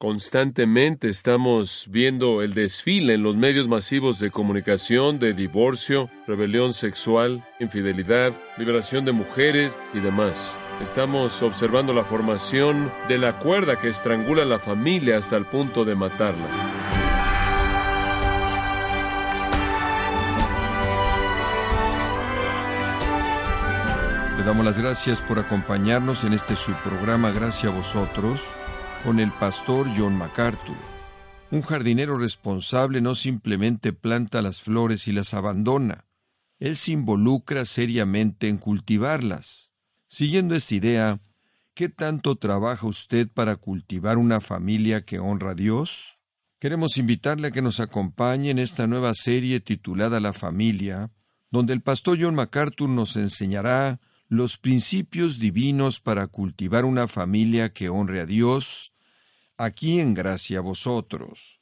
Constantemente estamos viendo el desfile en los medios masivos de comunicación de divorcio, rebelión sexual, infidelidad, liberación de mujeres y demás. Estamos observando la formación de la cuerda que estrangula a la familia hasta el punto de matarla. Le damos las gracias por acompañarnos en este subprograma Gracias a vosotros con el pastor John MacArthur. Un jardinero responsable no simplemente planta las flores y las abandona, él se involucra seriamente en cultivarlas. Siguiendo esta idea, ¿qué tanto trabaja usted para cultivar una familia que honra a Dios? Queremos invitarle a que nos acompañe en esta nueva serie titulada La familia, donde el pastor John MacArthur nos enseñará los principios divinos para cultivar una familia que honre a Dios, aquí en gracia a vosotros.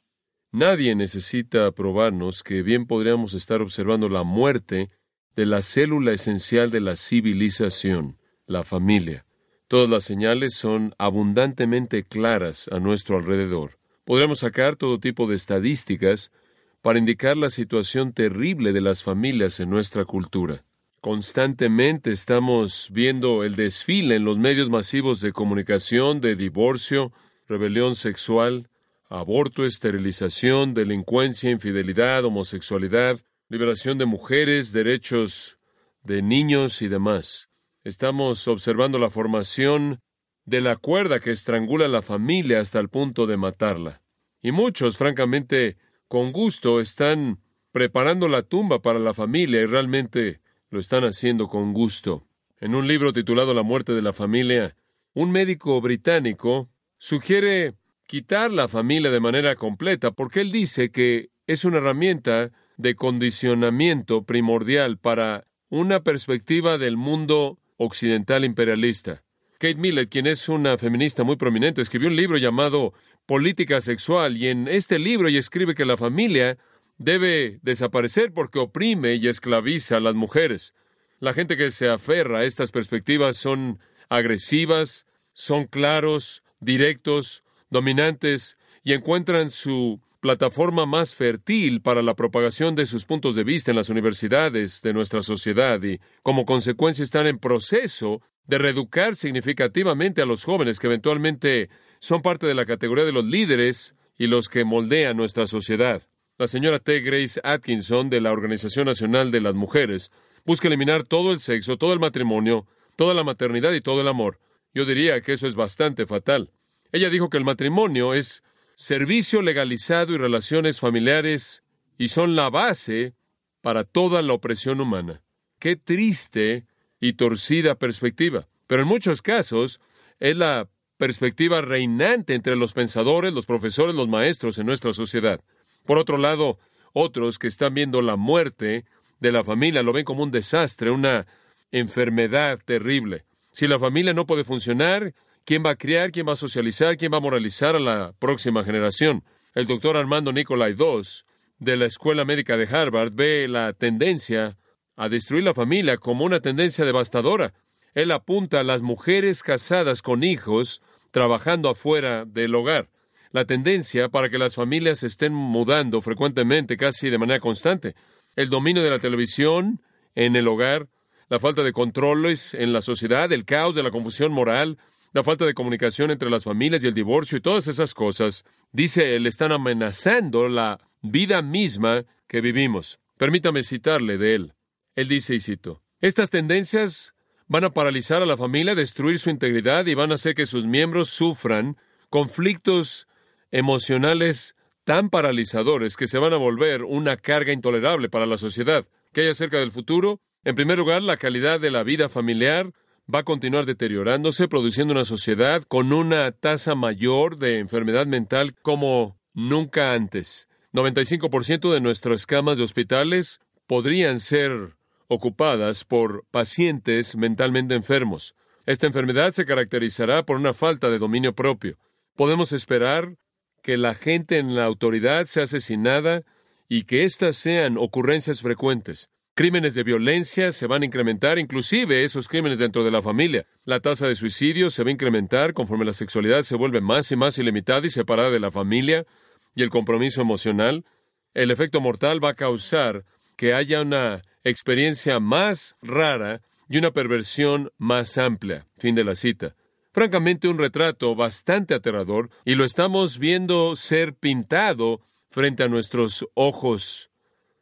Nadie necesita probarnos que bien podríamos estar observando la muerte de la célula esencial de la civilización, la familia. Todas las señales son abundantemente claras a nuestro alrededor. Podríamos sacar todo tipo de estadísticas para indicar la situación terrible de las familias en nuestra cultura. Constantemente estamos viendo el desfile en los medios masivos de comunicación de divorcio, rebelión sexual, aborto, esterilización, delincuencia, infidelidad, homosexualidad, liberación de mujeres, derechos de niños y demás. Estamos observando la formación de la cuerda que estrangula a la familia hasta el punto de matarla. Y muchos, francamente, con gusto están preparando la tumba para la familia y realmente lo están haciendo con gusto. En un libro titulado La muerte de la familia, un médico británico sugiere quitar la familia de manera completa porque él dice que es una herramienta de condicionamiento primordial para una perspectiva del mundo occidental imperialista. Kate Millett, quien es una feminista muy prominente, escribió un libro llamado Política Sexual y en este libro ella escribe que la familia debe desaparecer porque oprime y esclaviza a las mujeres. La gente que se aferra a estas perspectivas son agresivas, son claros, directos, dominantes y encuentran su plataforma más fértil para la propagación de sus puntos de vista en las universidades de nuestra sociedad y como consecuencia están en proceso de reeducar significativamente a los jóvenes que eventualmente son parte de la categoría de los líderes y los que moldean nuestra sociedad. La señora T. Grace Atkinson de la Organización Nacional de las Mujeres busca eliminar todo el sexo, todo el matrimonio, toda la maternidad y todo el amor. Yo diría que eso es bastante fatal. Ella dijo que el matrimonio es servicio legalizado y relaciones familiares y son la base para toda la opresión humana. Qué triste y torcida perspectiva. Pero en muchos casos es la perspectiva reinante entre los pensadores, los profesores, los maestros en nuestra sociedad. Por otro lado, otros que están viendo la muerte de la familia lo ven como un desastre, una enfermedad terrible. Si la familia no puede funcionar, ¿quién va a criar, quién va a socializar, quién va a moralizar a la próxima generación? El doctor Armando Nicolai II, de la Escuela Médica de Harvard, ve la tendencia a destruir la familia como una tendencia devastadora. Él apunta a las mujeres casadas con hijos trabajando afuera del hogar la tendencia para que las familias estén mudando frecuentemente, casi de manera constante. El dominio de la televisión en el hogar, la falta de controles en la sociedad, el caos de la confusión moral, la falta de comunicación entre las familias y el divorcio y todas esas cosas, dice él, están amenazando la vida misma que vivimos. Permítame citarle de él. Él dice, y cito, estas tendencias van a paralizar a la familia, destruir su integridad y van a hacer que sus miembros sufran conflictos emocionales tan paralizadores que se van a volver una carga intolerable para la sociedad. ¿Qué hay acerca del futuro? En primer lugar, la calidad de la vida familiar va a continuar deteriorándose, produciendo una sociedad con una tasa mayor de enfermedad mental como nunca antes. 95% de nuestras camas de hospitales podrían ser ocupadas por pacientes mentalmente enfermos. Esta enfermedad se caracterizará por una falta de dominio propio. Podemos esperar que la gente en la autoridad sea asesinada y que éstas sean ocurrencias frecuentes. Crímenes de violencia se van a incrementar, inclusive esos crímenes dentro de la familia. La tasa de suicidio se va a incrementar conforme la sexualidad se vuelve más y más ilimitada y separada de la familia y el compromiso emocional. El efecto mortal va a causar que haya una experiencia más rara y una perversión más amplia. Fin de la cita. Francamente, un retrato bastante aterrador y lo estamos viendo ser pintado frente a nuestros ojos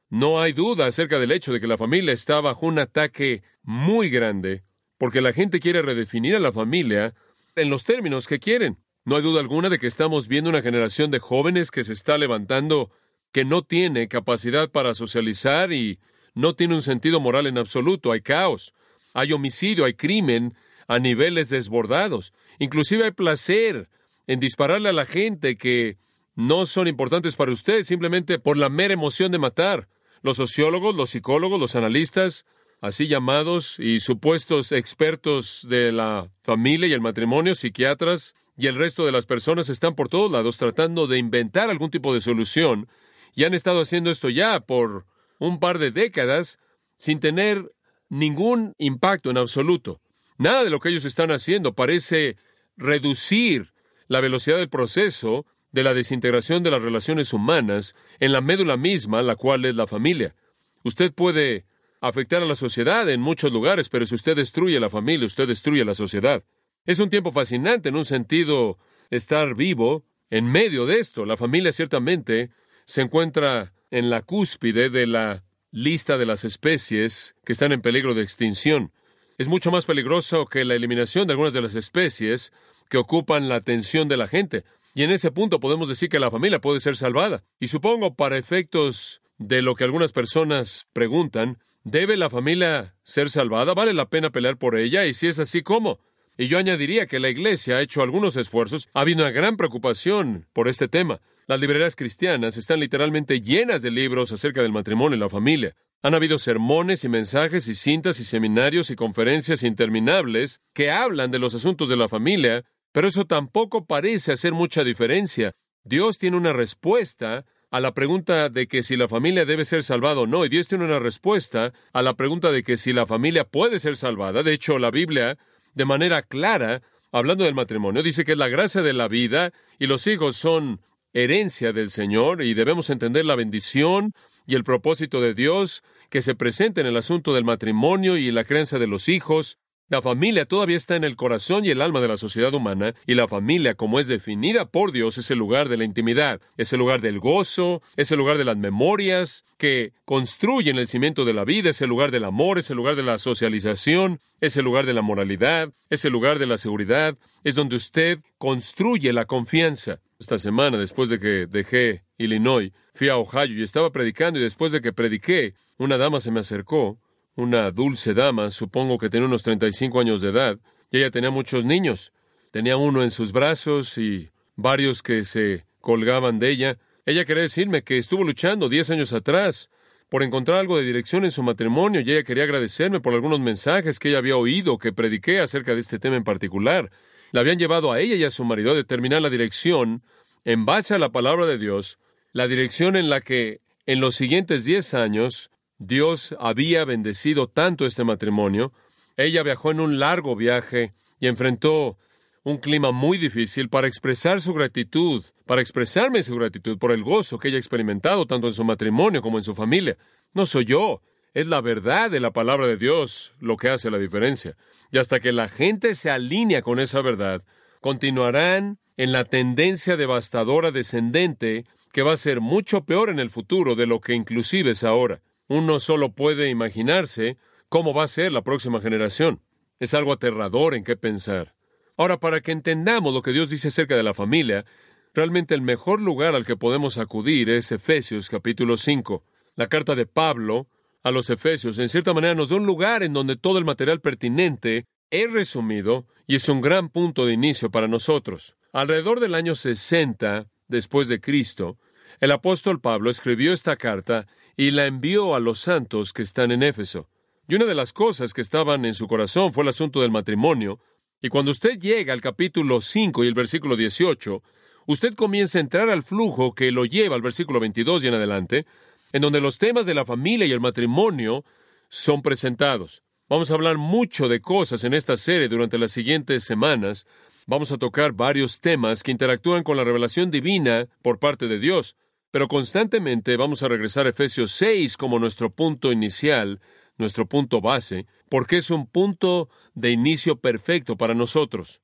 no hay duda acerca del hecho de que la familia está bajo un ataque muy grande, porque la gente quiere redefinir a la familia en los términos que quieren. No hay duda alguna de que estamos viendo una generación de jóvenes que se está levantando que no tiene capacidad para socializar y no tiene un sentido moral en absoluto. Hay caos, hay homicidio, hay crimen a niveles desbordados. Inclusive hay placer en dispararle a la gente que no son importantes para usted simplemente por la mera emoción de matar. Los sociólogos, los psicólogos, los analistas, así llamados, y supuestos expertos de la familia y el matrimonio, psiquiatras, y el resto de las personas están por todos lados tratando de inventar algún tipo de solución, y han estado haciendo esto ya por un par de décadas sin tener ningún impacto en absoluto. Nada de lo que ellos están haciendo parece reducir la velocidad del proceso de la desintegración de las relaciones humanas en la médula misma, la cual es la familia. Usted puede afectar a la sociedad en muchos lugares, pero si usted destruye la familia, usted destruye la sociedad. Es un tiempo fascinante en un sentido estar vivo en medio de esto. La familia ciertamente se encuentra en la cúspide de la lista de las especies que están en peligro de extinción. Es mucho más peligroso que la eliminación de algunas de las especies que ocupan la atención de la gente. Y en ese punto podemos decir que la familia puede ser salvada. Y supongo, para efectos de lo que algunas personas preguntan, ¿debe la familia ser salvada? ¿Vale la pena pelear por ella? Y si es así, ¿cómo? Y yo añadiría que la Iglesia ha hecho algunos esfuerzos. Ha habido una gran preocupación por este tema. Las librerías cristianas están literalmente llenas de libros acerca del matrimonio y la familia. Han habido sermones y mensajes y cintas y seminarios y conferencias interminables que hablan de los asuntos de la familia pero eso tampoco parece hacer mucha diferencia. Dios tiene una respuesta a la pregunta de que si la familia debe ser salvada o no, y Dios tiene una respuesta a la pregunta de que si la familia puede ser salvada. De hecho, la Biblia, de manera clara, hablando del matrimonio, dice que es la gracia de la vida y los hijos son herencia del Señor y debemos entender la bendición y el propósito de Dios que se presenta en el asunto del matrimonio y la creencia de los hijos. La familia todavía está en el corazón y el alma de la sociedad humana, y la familia, como es definida por Dios, es el lugar de la intimidad, es el lugar del gozo, es el lugar de las memorias que construyen el cimiento de la vida, es el lugar del amor, es el lugar de la socialización, es el lugar de la moralidad, es el lugar de la seguridad, es donde usted construye la confianza. Esta semana, después de que dejé Illinois, fui a Ohio y estaba predicando, y después de que prediqué, una dama se me acercó una dulce dama, supongo que tenía unos 35 años de edad, y ella tenía muchos niños. Tenía uno en sus brazos y varios que se colgaban de ella. Ella quería decirme que estuvo luchando diez años atrás por encontrar algo de dirección en su matrimonio y ella quería agradecerme por algunos mensajes que ella había oído que prediqué acerca de este tema en particular. La habían llevado a ella y a su marido a determinar la dirección en base a la palabra de Dios, la dirección en la que en los siguientes diez años Dios había bendecido tanto este matrimonio. Ella viajó en un largo viaje y enfrentó un clima muy difícil para expresar su gratitud, para expresarme su gratitud por el gozo que ella ha experimentado tanto en su matrimonio como en su familia. No soy yo, es la verdad de la palabra de Dios lo que hace la diferencia. Y hasta que la gente se alinea con esa verdad, continuarán en la tendencia devastadora descendente que va a ser mucho peor en el futuro de lo que inclusive es ahora. Uno solo puede imaginarse cómo va a ser la próxima generación. Es algo aterrador en qué pensar. Ahora, para que entendamos lo que Dios dice acerca de la familia, realmente el mejor lugar al que podemos acudir es Efesios capítulo 5. La carta de Pablo a los Efesios, en cierta manera, nos da un lugar en donde todo el material pertinente he resumido y es un gran punto de inicio para nosotros. Alrededor del año 60 después de Cristo, el apóstol Pablo escribió esta carta y la envió a los santos que están en Éfeso. Y una de las cosas que estaban en su corazón fue el asunto del matrimonio. Y cuando usted llega al capítulo 5 y el versículo 18, usted comienza a entrar al flujo que lo lleva al versículo 22 y en adelante, en donde los temas de la familia y el matrimonio son presentados. Vamos a hablar mucho de cosas en esta serie durante las siguientes semanas. Vamos a tocar varios temas que interactúan con la revelación divina por parte de Dios, pero constantemente vamos a regresar a Efesios 6 como nuestro punto inicial, nuestro punto base, porque es un punto de inicio perfecto para nosotros.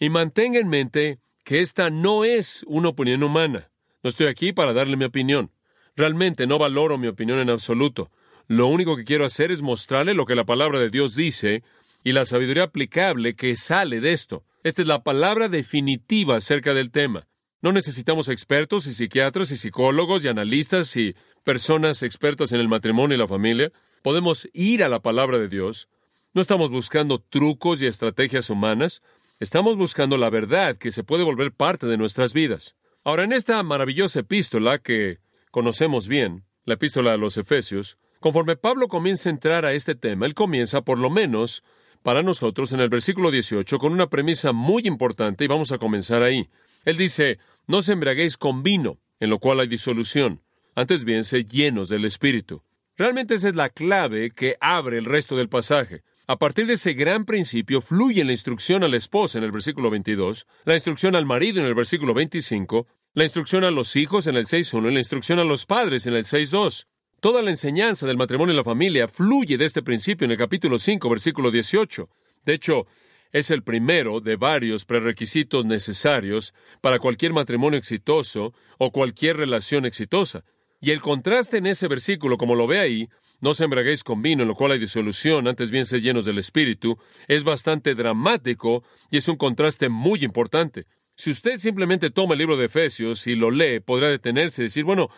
Y mantenga en mente que esta no es una opinión humana. No estoy aquí para darle mi opinión. Realmente no valoro mi opinión en absoluto. Lo único que quiero hacer es mostrarle lo que la palabra de Dios dice y la sabiduría aplicable que sale de esto. Esta es la palabra definitiva acerca del tema. No necesitamos expertos y psiquiatras y psicólogos y analistas y personas expertas en el matrimonio y la familia. Podemos ir a la palabra de Dios. No estamos buscando trucos y estrategias humanas. Estamos buscando la verdad que se puede volver parte de nuestras vidas. Ahora, en esta maravillosa epístola que conocemos bien, la epístola de los Efesios, conforme Pablo comienza a entrar a este tema, él comienza, por lo menos, para nosotros en el versículo 18, con una premisa muy importante y vamos a comenzar ahí. Él dice, no se embriaguéis con vino, en lo cual hay disolución, antes bien sed llenos del Espíritu. Realmente esa es la clave que abre el resto del pasaje. A partir de ese gran principio fluye la instrucción a la esposa en el versículo 22, la instrucción al marido en el versículo 25, la instrucción a los hijos en el 6.1 y la instrucción a los padres en el 6.2. Toda la enseñanza del matrimonio y la familia fluye de este principio en el capítulo 5, versículo 18. De hecho, es el primero de varios prerequisitos necesarios para cualquier matrimonio exitoso o cualquier relación exitosa. Y el contraste en ese versículo, como lo ve ahí, no se embraguéis con vino, en lo cual hay disolución, antes bien sed llenos del Espíritu, es bastante dramático y es un contraste muy importante. Si usted simplemente toma el libro de Efesios y lo lee, podrá detenerse y decir, bueno,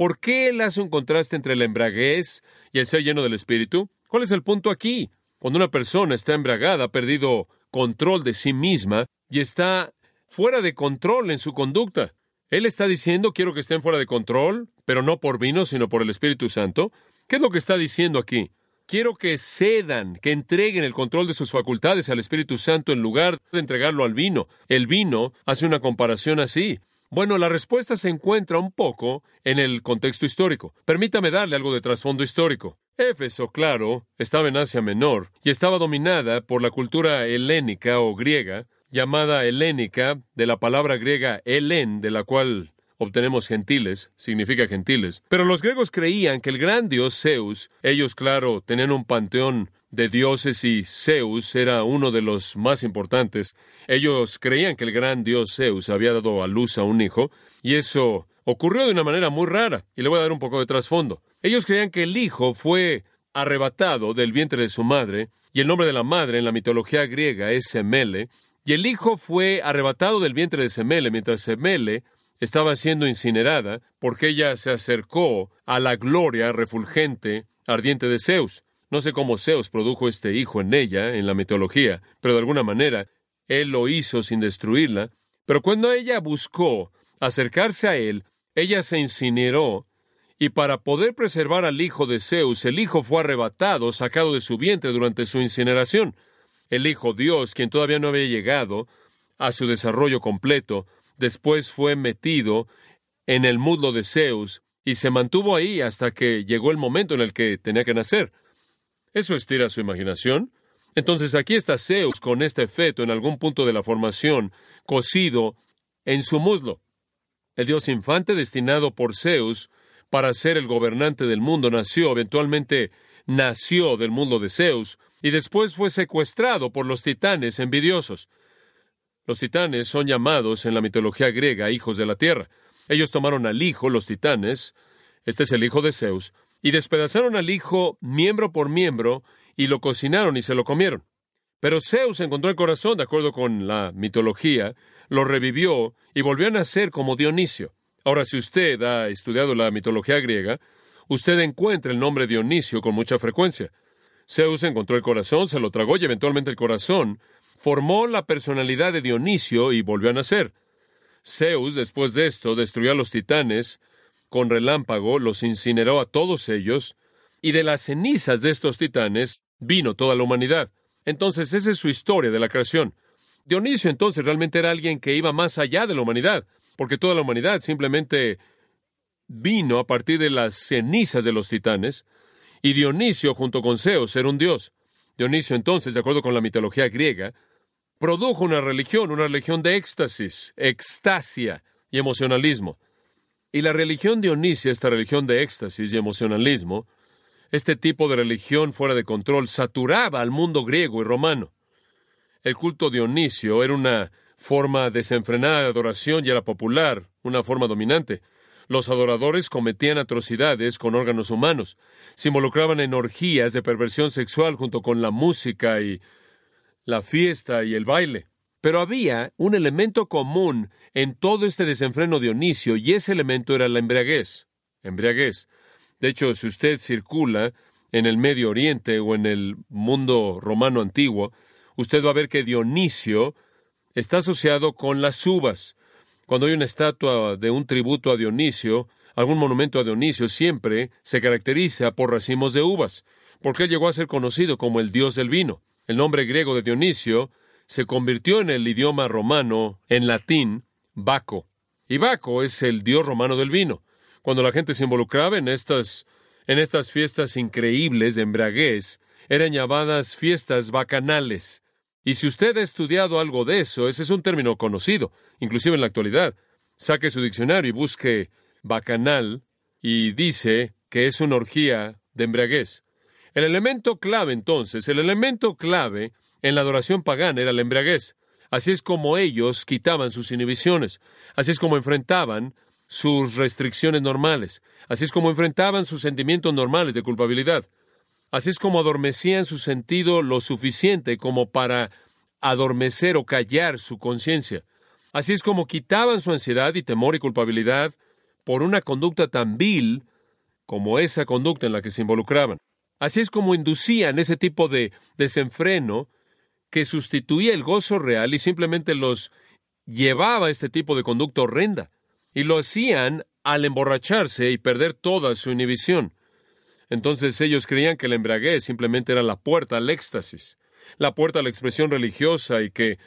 ¿por qué él hace un contraste entre la embraguez y el ser lleno del Espíritu? ¿Cuál es el punto aquí? Cuando una persona está embragada, ha perdido control de sí misma y está fuera de control en su conducta. Él está diciendo, quiero que estén fuera de control, pero no por vino, sino por el Espíritu Santo. ¿Qué es lo que está diciendo aquí? Quiero que cedan, que entreguen el control de sus facultades al Espíritu Santo en lugar de entregarlo al vino. El vino hace una comparación así. Bueno, la respuesta se encuentra un poco en el contexto histórico. Permítame darle algo de trasfondo histórico. Éfeso, claro, estaba en Asia Menor y estaba dominada por la cultura helénica o griega, llamada helénica, de la palabra griega helen, de la cual obtenemos gentiles, significa gentiles. Pero los griegos creían que el gran dios Zeus, ellos, claro, tenían un panteón de dioses y Zeus era uno de los más importantes. Ellos creían que el gran dios Zeus había dado a luz a un hijo, y eso ocurrió de una manera muy rara, y le voy a dar un poco de trasfondo. Ellos creían que el hijo fue arrebatado del vientre de su madre, y el nombre de la madre en la mitología griega es Semele, y el hijo fue arrebatado del vientre de Semele mientras Semele estaba siendo incinerada porque ella se acercó a la gloria refulgente, ardiente de Zeus. No sé cómo Zeus produjo este hijo en ella, en la mitología, pero de alguna manera él lo hizo sin destruirla. Pero cuando ella buscó acercarse a él, ella se incineró y para poder preservar al hijo de Zeus, el hijo fue arrebatado, sacado de su vientre durante su incineración. El hijo Dios, quien todavía no había llegado a su desarrollo completo, después fue metido en el muslo de Zeus y se mantuvo ahí hasta que llegó el momento en el que tenía que nacer. ¿Eso estira su imaginación? Entonces aquí está Zeus con este feto en algún punto de la formación, cosido en su muslo. El dios infante destinado por Zeus para ser el gobernante del mundo, nació, eventualmente nació del mundo de Zeus, y después fue secuestrado por los titanes envidiosos. Los titanes son llamados en la mitología griega hijos de la tierra. Ellos tomaron al hijo, los titanes, este es el hijo de Zeus, y despedazaron al hijo miembro por miembro, y lo cocinaron y se lo comieron. Pero Zeus encontró el corazón, de acuerdo con la mitología, lo revivió y volvió a nacer como Dionisio. Ahora, si usted ha estudiado la mitología griega, usted encuentra el nombre Dionisio con mucha frecuencia. Zeus encontró el corazón, se lo tragó y eventualmente el corazón formó la personalidad de Dionisio y volvió a nacer. Zeus, después de esto, destruyó a los titanes con relámpago, los incineró a todos ellos, y de las cenizas de estos titanes vino toda la humanidad. Entonces, esa es su historia de la creación. Dionisio entonces realmente era alguien que iba más allá de la humanidad, porque toda la humanidad simplemente vino a partir de las cenizas de los titanes, y Dionisio, junto con Zeus, era un dios. Dionisio, entonces, de acuerdo con la mitología griega, produjo una religión, una religión de éxtasis, extasia y emocionalismo. Y la religión dionisia, esta religión de éxtasis y emocionalismo, este tipo de religión fuera de control, saturaba al mundo griego y romano. El culto dionisio era una forma desenfrenada de adoración y era popular, una forma dominante. Los adoradores cometían atrocidades con órganos humanos, se involucraban en orgías de perversión sexual junto con la música y la fiesta y el baile. Pero había un elemento común en todo este desenfreno Dionisio y ese elemento era la embriaguez. Embriaguez. De hecho, si usted circula en el Medio Oriente o en el mundo romano antiguo, usted va a ver que Dionisio está asociado con las uvas. Cuando hay una estatua de un tributo a Dionisio, algún monumento a Dionisio, siempre se caracteriza por racimos de uvas, porque él llegó a ser conocido como el dios del vino. El nombre griego de Dionisio se convirtió en el idioma romano, en latín, Baco. Y Baco es el dios romano del vino. Cuando la gente se involucraba en estas, en estas fiestas increíbles de embriaguez, eran llamadas fiestas bacanales. Y si usted ha estudiado algo de eso, ese es un término conocido, inclusive en la actualidad. Saque su diccionario y busque bacanal y dice que es una orgía de embriaguez. El elemento clave entonces, el elemento clave en la adoración pagana era la embriaguez. Así es como ellos quitaban sus inhibiciones, así es como enfrentaban sus restricciones normales, así es como enfrentaban sus sentimientos normales de culpabilidad. Así es como adormecían su sentido lo suficiente como para adormecer o callar su conciencia. Así es como quitaban su ansiedad y temor y culpabilidad por una conducta tan vil como esa conducta en la que se involucraban. Así es como inducían ese tipo de desenfreno que sustituía el gozo real y simplemente los llevaba a este tipo de conducta horrenda. Y lo hacían al emborracharse y perder toda su inhibición. Entonces ellos creían que la embriaguez simplemente era la puerta al éxtasis, la puerta a la expresión religiosa y que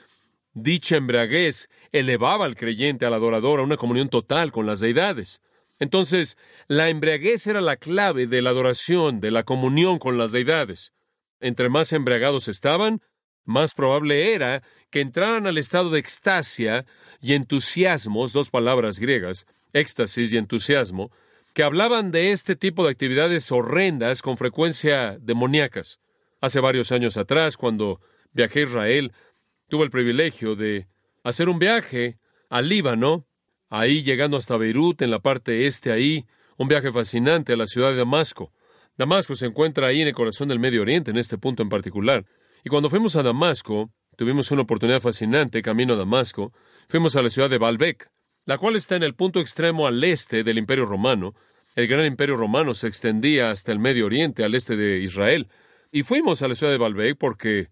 dicha embriaguez elevaba al creyente, al adorador, a una comunión total con las deidades. Entonces, la embriaguez era la clave de la adoración, de la comunión con las deidades. Entre más embriagados estaban, más probable era que entraran al estado de extasia y entusiasmos, dos palabras griegas, éxtasis y entusiasmo, que hablaban de este tipo de actividades horrendas con frecuencia demoníacas. Hace varios años atrás, cuando viajé a Israel, tuve el privilegio de hacer un viaje al Líbano, ahí llegando hasta Beirut, en la parte este ahí, un viaje fascinante a la ciudad de Damasco. Damasco se encuentra ahí en el corazón del Medio Oriente, en este punto en particular. Y cuando fuimos a Damasco, tuvimos una oportunidad fascinante camino a Damasco, fuimos a la ciudad de Baalbek, la cual está en el punto extremo al este del Imperio Romano. El gran Imperio Romano se extendía hasta el Medio Oriente, al este de Israel. Y fuimos a la ciudad de Baalbek porque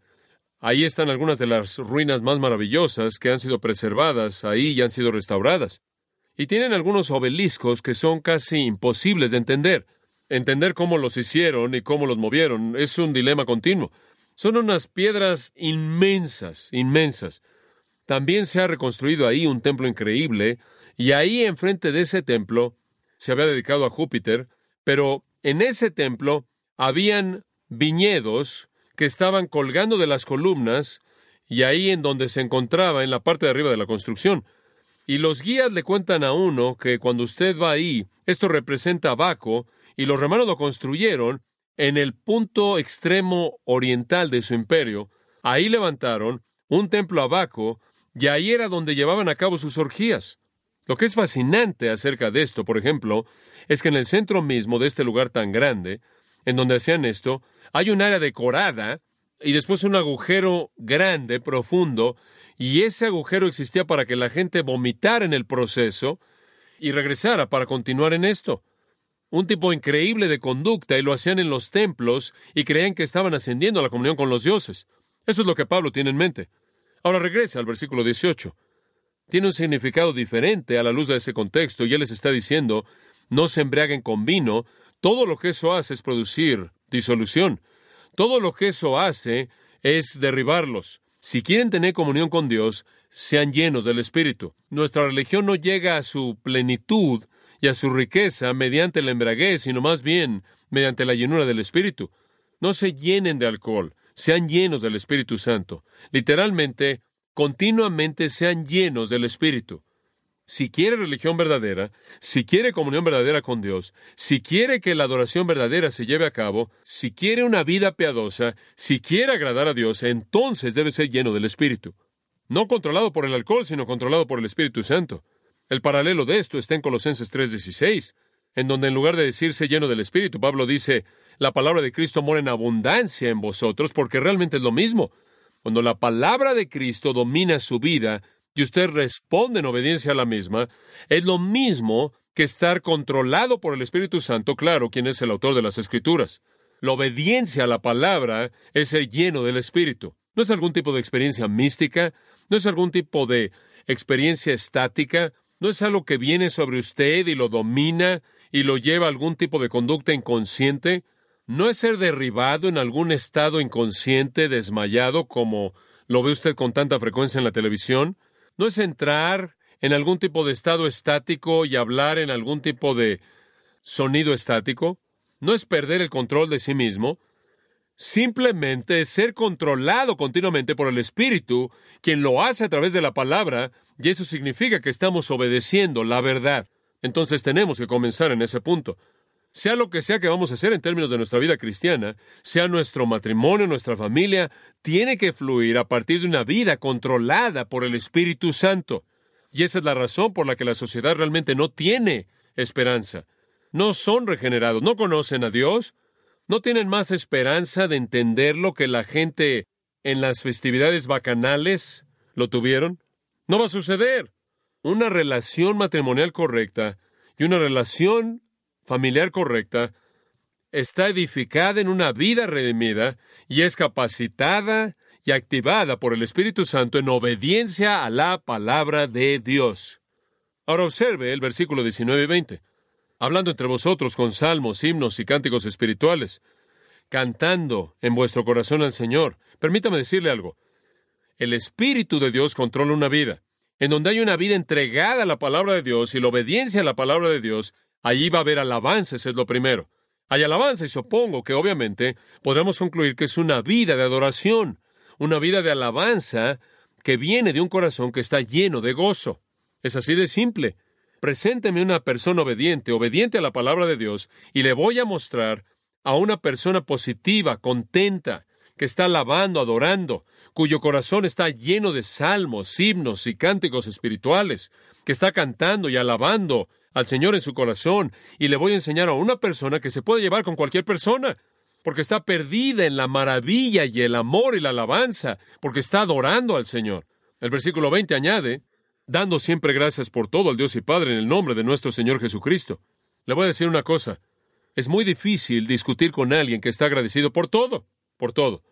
ahí están algunas de las ruinas más maravillosas que han sido preservadas ahí y han sido restauradas. Y tienen algunos obeliscos que son casi imposibles de entender. Entender cómo los hicieron y cómo los movieron es un dilema continuo. Son unas piedras inmensas, inmensas. También se ha reconstruido ahí un templo increíble, y ahí enfrente de ese templo se había dedicado a Júpiter, pero en ese templo habían viñedos que estaban colgando de las columnas, y ahí en donde se encontraba, en la parte de arriba de la construcción. Y los guías le cuentan a uno que cuando usted va ahí, esto representa a Baco, y los romanos lo construyeron en el punto extremo oriental de su imperio. Ahí levantaron un templo a Baco y ahí era donde llevaban a cabo sus orgías. Lo que es fascinante acerca de esto, por ejemplo, es que en el centro mismo de este lugar tan grande, en donde hacían esto, hay un área decorada y después un agujero grande, profundo, y ese agujero existía para que la gente vomitara en el proceso y regresara para continuar en esto. Un tipo increíble de conducta y lo hacían en los templos y creían que estaban ascendiendo a la comunión con los dioses. Eso es lo que Pablo tiene en mente. Ahora regresa al versículo 18. Tiene un significado diferente a la luz de ese contexto y él les está diciendo, no se embriaguen con vino, todo lo que eso hace es producir disolución. Todo lo que eso hace es derribarlos. Si quieren tener comunión con Dios, sean llenos del Espíritu. Nuestra religión no llega a su plenitud y a su riqueza mediante la embriaguez, sino más bien mediante la llenura del Espíritu. No se llenen de alcohol, sean llenos del Espíritu Santo. Literalmente, continuamente sean llenos del Espíritu. Si quiere religión verdadera, si quiere comunión verdadera con Dios, si quiere que la adoración verdadera se lleve a cabo, si quiere una vida piadosa, si quiere agradar a Dios, entonces debe ser lleno del Espíritu. No controlado por el alcohol, sino controlado por el Espíritu Santo. El paralelo de esto está en Colosenses 3:16, en donde en lugar de decirse lleno del Espíritu, Pablo dice, la palabra de Cristo mora en abundancia en vosotros, porque realmente es lo mismo. Cuando la palabra de Cristo domina su vida y usted responde en obediencia a la misma, es lo mismo que estar controlado por el Espíritu Santo, claro, quien es el autor de las Escrituras. La obediencia a la palabra es ser lleno del Espíritu. No es algún tipo de experiencia mística, no es algún tipo de experiencia estática, no es algo que viene sobre usted y lo domina y lo lleva a algún tipo de conducta inconsciente, no es ser derribado en algún estado inconsciente, desmayado, como lo ve usted con tanta frecuencia en la televisión, no es entrar en algún tipo de estado estático y hablar en algún tipo de sonido estático, no es perder el control de sí mismo, simplemente ser controlado continuamente por el Espíritu, quien lo hace a través de la palabra, y eso significa que estamos obedeciendo la verdad. Entonces tenemos que comenzar en ese punto. Sea lo que sea que vamos a hacer en términos de nuestra vida cristiana, sea nuestro matrimonio, nuestra familia, tiene que fluir a partir de una vida controlada por el Espíritu Santo. Y esa es la razón por la que la sociedad realmente no tiene esperanza. No son regenerados, no conocen a Dios, ¿No tienen más esperanza de entenderlo que la gente en las festividades bacanales lo tuvieron? No va a suceder. Una relación matrimonial correcta y una relación familiar correcta está edificada en una vida redimida y es capacitada y activada por el Espíritu Santo en obediencia a la palabra de Dios. Ahora observe el versículo 19 y 20 hablando entre vosotros con salmos, himnos y cánticos espirituales, cantando en vuestro corazón al Señor. Permítame decirle algo. El Espíritu de Dios controla una vida. En donde hay una vida entregada a la palabra de Dios y la obediencia a la palabra de Dios, allí va a haber alabanza, es lo primero. Hay alabanza y supongo que obviamente podremos concluir que es una vida de adoración, una vida de alabanza que viene de un corazón que está lleno de gozo. Es así de simple. Presénteme una persona obediente, obediente a la palabra de Dios, y le voy a mostrar a una persona positiva, contenta, que está alabando, adorando, cuyo corazón está lleno de salmos, himnos y cánticos espirituales, que está cantando y alabando al Señor en su corazón, y le voy a enseñar a una persona que se puede llevar con cualquier persona, porque está perdida en la maravilla y el amor y la alabanza, porque está adorando al Señor. El versículo 20 añade, dando siempre gracias por todo al Dios y Padre en el nombre de nuestro Señor Jesucristo. Le voy a decir una cosa, es muy difícil discutir con alguien que está agradecido por todo, por todo.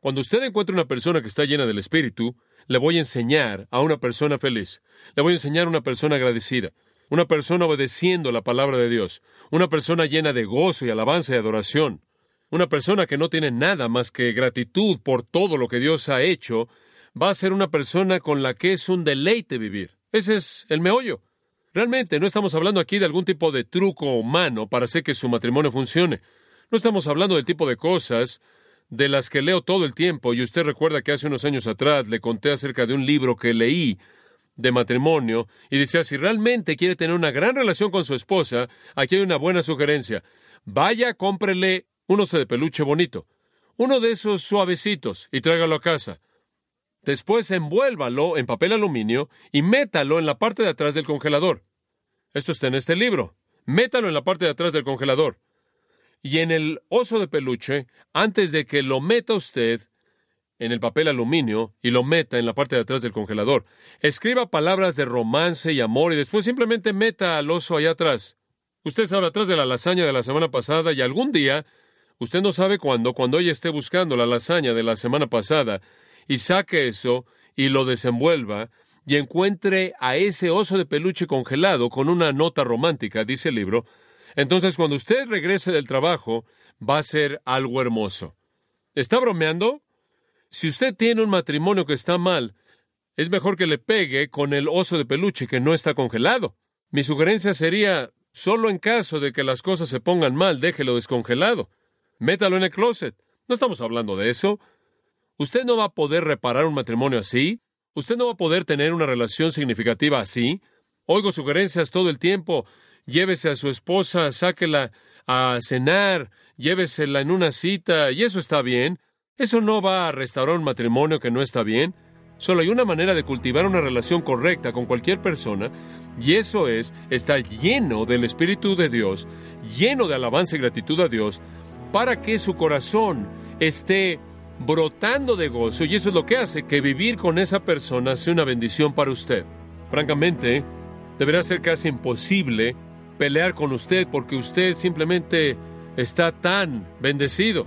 Cuando usted encuentra una persona que está llena del Espíritu, le voy a enseñar a una persona feliz, le voy a enseñar a una persona agradecida, una persona obedeciendo la palabra de Dios, una persona llena de gozo y alabanza y adoración, una persona que no tiene nada más que gratitud por todo lo que Dios ha hecho va a ser una persona con la que es un deleite vivir. Ese es el meollo. Realmente no estamos hablando aquí de algún tipo de truco humano para hacer que su matrimonio funcione. No estamos hablando del tipo de cosas de las que leo todo el tiempo y usted recuerda que hace unos años atrás le conté acerca de un libro que leí de matrimonio y decía si realmente quiere tener una gran relación con su esposa, aquí hay una buena sugerencia. Vaya, cómprele un oso de peluche bonito, uno de esos suavecitos y tráigalo a casa. Después envuélvalo en papel aluminio y métalo en la parte de atrás del congelador. Esto está en este libro. Métalo en la parte de atrás del congelador. Y en el oso de peluche, antes de que lo meta usted en el papel aluminio y lo meta en la parte de atrás del congelador, escriba palabras de romance y amor y después simplemente meta al oso allá atrás. Usted sabe atrás de la lasaña de la semana pasada y algún día, usted no sabe cuándo, cuando ella esté buscando la lasaña de la semana pasada y saque eso y lo desenvuelva y encuentre a ese oso de peluche congelado con una nota romántica, dice el libro, entonces cuando usted regrese del trabajo va a ser algo hermoso. ¿Está bromeando? Si usted tiene un matrimonio que está mal, es mejor que le pegue con el oso de peluche que no está congelado. Mi sugerencia sería, solo en caso de que las cosas se pongan mal, déjelo descongelado. Métalo en el closet. No estamos hablando de eso. Usted no va a poder reparar un matrimonio así. Usted no va a poder tener una relación significativa así. Oigo sugerencias todo el tiempo. Llévese a su esposa, sáquela a cenar, llévesela en una cita, y eso está bien. Eso no va a restaurar un matrimonio que no está bien. Solo hay una manera de cultivar una relación correcta con cualquier persona, y eso es estar lleno del Espíritu de Dios, lleno de alabanza y gratitud a Dios, para que su corazón esté brotando de gozo, y eso es lo que hace que vivir con esa persona sea una bendición para usted. Francamente, deberá ser casi imposible pelear con usted porque usted simplemente está tan bendecido,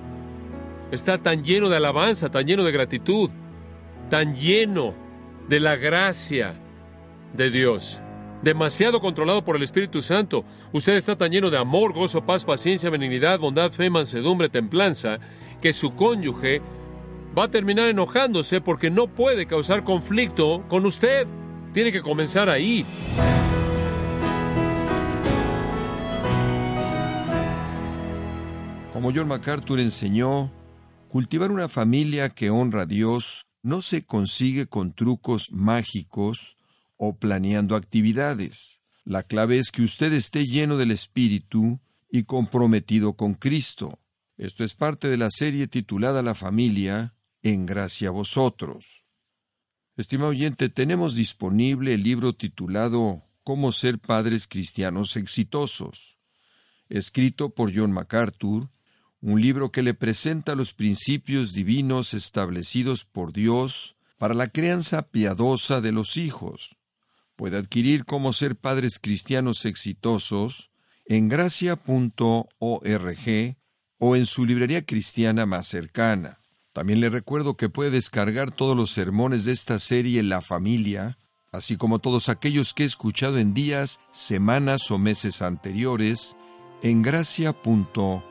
está tan lleno de alabanza, tan lleno de gratitud tan lleno de la gracia de Dios, demasiado controlado por el Espíritu Santo. Usted está tan lleno de amor, gozo, paz, paciencia, benignidad, bondad, fe, mansedumbre, templanza, que su cónyuge va a terminar enojándose porque no puede causar conflicto con usted. Tiene que comenzar ahí. Como John MacArthur enseñó, cultivar una familia que honra a Dios no se consigue con trucos mágicos o planeando actividades. La clave es que usted esté lleno del Espíritu y comprometido con Cristo. Esto es parte de la serie titulada La familia, en gracia a vosotros. Estimado oyente, tenemos disponible el libro titulado Cómo ser padres cristianos exitosos, escrito por John MacArthur un libro que le presenta los principios divinos establecidos por Dios para la crianza piadosa de los hijos. Puede adquirir cómo ser padres cristianos exitosos en gracia.org o en su librería cristiana más cercana. También le recuerdo que puede descargar todos los sermones de esta serie La familia, así como todos aquellos que he escuchado en días, semanas o meses anteriores, en gracia.org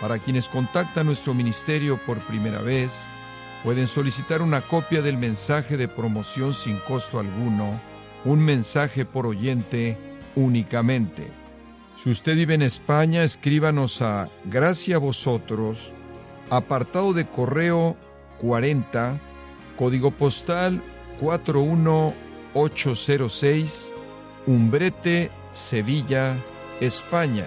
Para quienes contactan nuestro ministerio por primera vez, pueden solicitar una copia del mensaje de promoción sin costo alguno, un mensaje por oyente únicamente. Si usted vive en España, escríbanos a Gracia a Vosotros, apartado de correo 40, código postal 41806, Umbrete, Sevilla, España